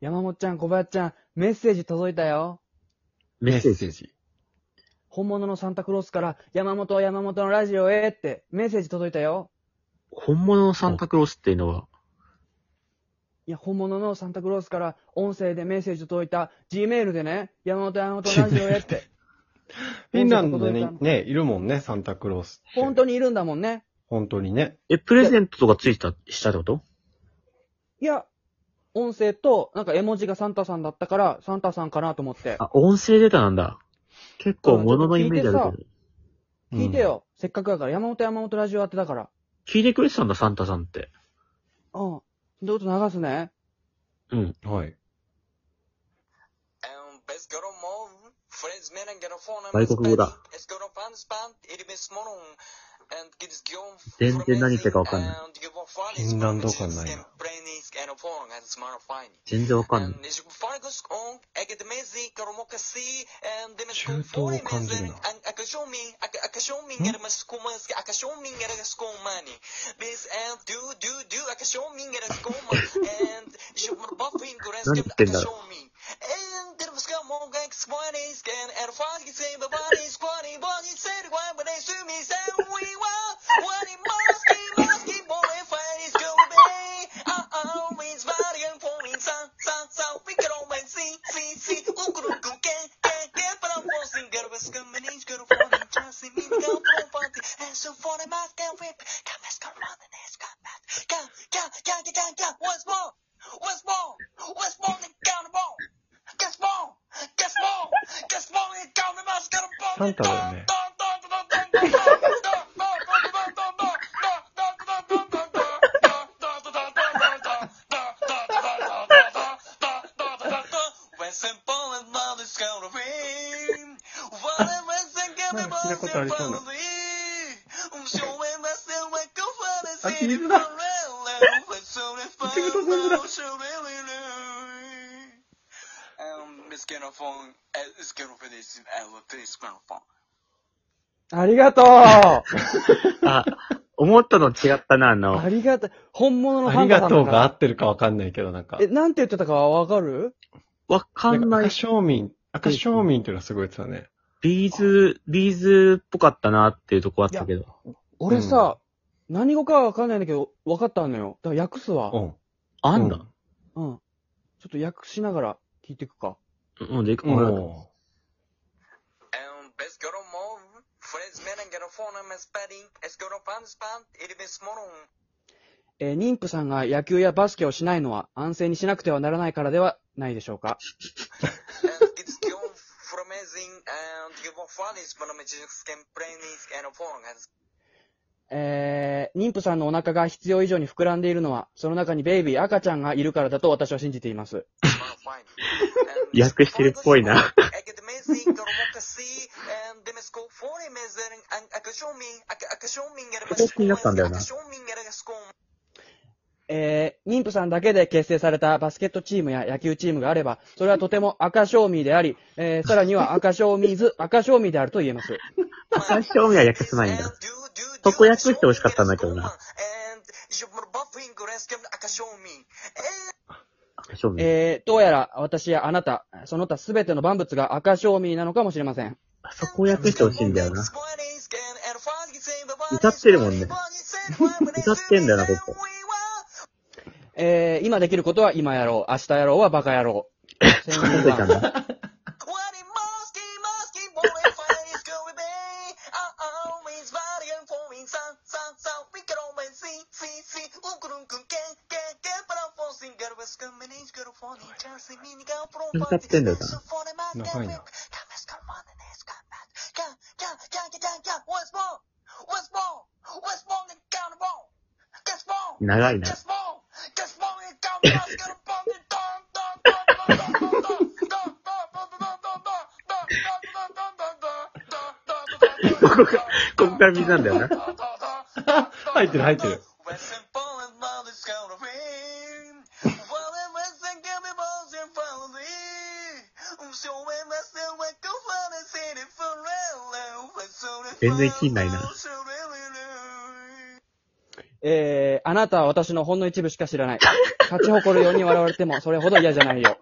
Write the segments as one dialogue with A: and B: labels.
A: 山本ちゃん、小林ちゃん、メッセージ届いたよ。
B: メッセージ。
C: ジ。
A: 本物のサンタクロースから、山本山本のラジオへって、メッセージ届いたよ。
B: 本物のサンタクロースっていうのは、
A: いや、本物のサンタクロースから、音声でメッセージ届いた、Gmail でね、山本山本のラジオへって。
C: フィンランド
A: 音声届いた
C: にね、いるもんね、サンタクロースって。
A: 本当にいるんだもんね。
C: 本当にね。
B: え、プレゼントとかついた、したってこと？
A: いや、音声と、なんか絵文字がサンタさんだったから、サンタさんかなと思って。
B: あ、音声データなんだ。結構物のイメージあるけど。
A: 聞いてよ。せっかくだから、山本山本ラジオ当てだから。
B: 聞いてくれてたんだ、サンタさんって。
A: うん。どうぞ流すね。
B: うん。
C: うん。はい。
B: 外国語だ。全然何言ってるかわかんない。
C: フィンランド感ないな。
B: 全然わかんない。
C: 中東を感じるな。
B: 何言ってんだろ
C: サンタだよね。なんか聞いたことありそうな。あ、
A: ありがとう
B: あ、思ったの違ったな、あ
A: あ
B: の、
A: りがとう。本物の
C: あ
A: サンタさんだから
C: りがとうが合ってるかわかんないけど、なんか。
A: え、なんて言ってたかわかる？
B: わかんない
C: 赤。庶民、赤庶民っていうのはすごい言ってたね。
B: ビーズ、ビーズっぽかったなっていうとこあったけど。
A: 俺さ、何語かはわかんないんだけど、わかったのよ。だから訳すわ。
C: うん。
B: あんだ。
A: うん。ちょっと訳しながら聞いていくか。
B: うん、で、
C: うん。
B: うん
C: も
A: えー妊婦さんが野球やバスケをしないのは安静にしなくてはならないからではないでしょうか。えー、妊婦さんのお腹が必要以上に膨らんでいるのは、その中にベイビー、赤ちゃんがいるからだと私は信じています。
B: 訳してるっぽいな。形になったんだよな。
A: えー、妊婦さんだけで結成されたバスケットチームや野球チームがあれば、それはとても赤賞味であり、えー、さらには赤賞味ず、赤賞味であると言えます。
B: 最初は訳せないんだ。そこ訳してほしかったんだけどな。
A: えー、どうやら私やあなた、その他すべての万物が赤賞味なのかもしれません。
B: そこを訳してほしいんだよな。歌ってるもんね。歌ってんだよな、ここ。
A: えー、今できることは今やろう。明日やろうはバカやろう。
B: どこ行ったんだ歌ってんだよな。
C: 長いな。
B: 長いな。ここが、ここから水なんだよな。
C: 入ってる入ってる。
B: 全然切んないな。
A: えー、あなたは私のほんの一部しか知らない。勝ち誇るように笑われてもそれほど嫌じゃないよ。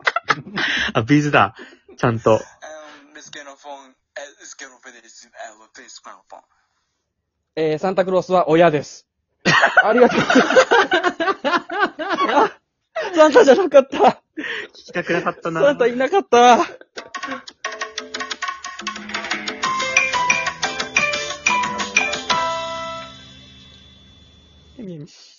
D: あ、ビーズだ。ちゃんと。
B: Um, uh, uh.
A: えー、サンタクロースは親です。ありがとう。あサンタじゃなかった。
D: 聞きたくなかったな。
A: サンタいなかった。みやみし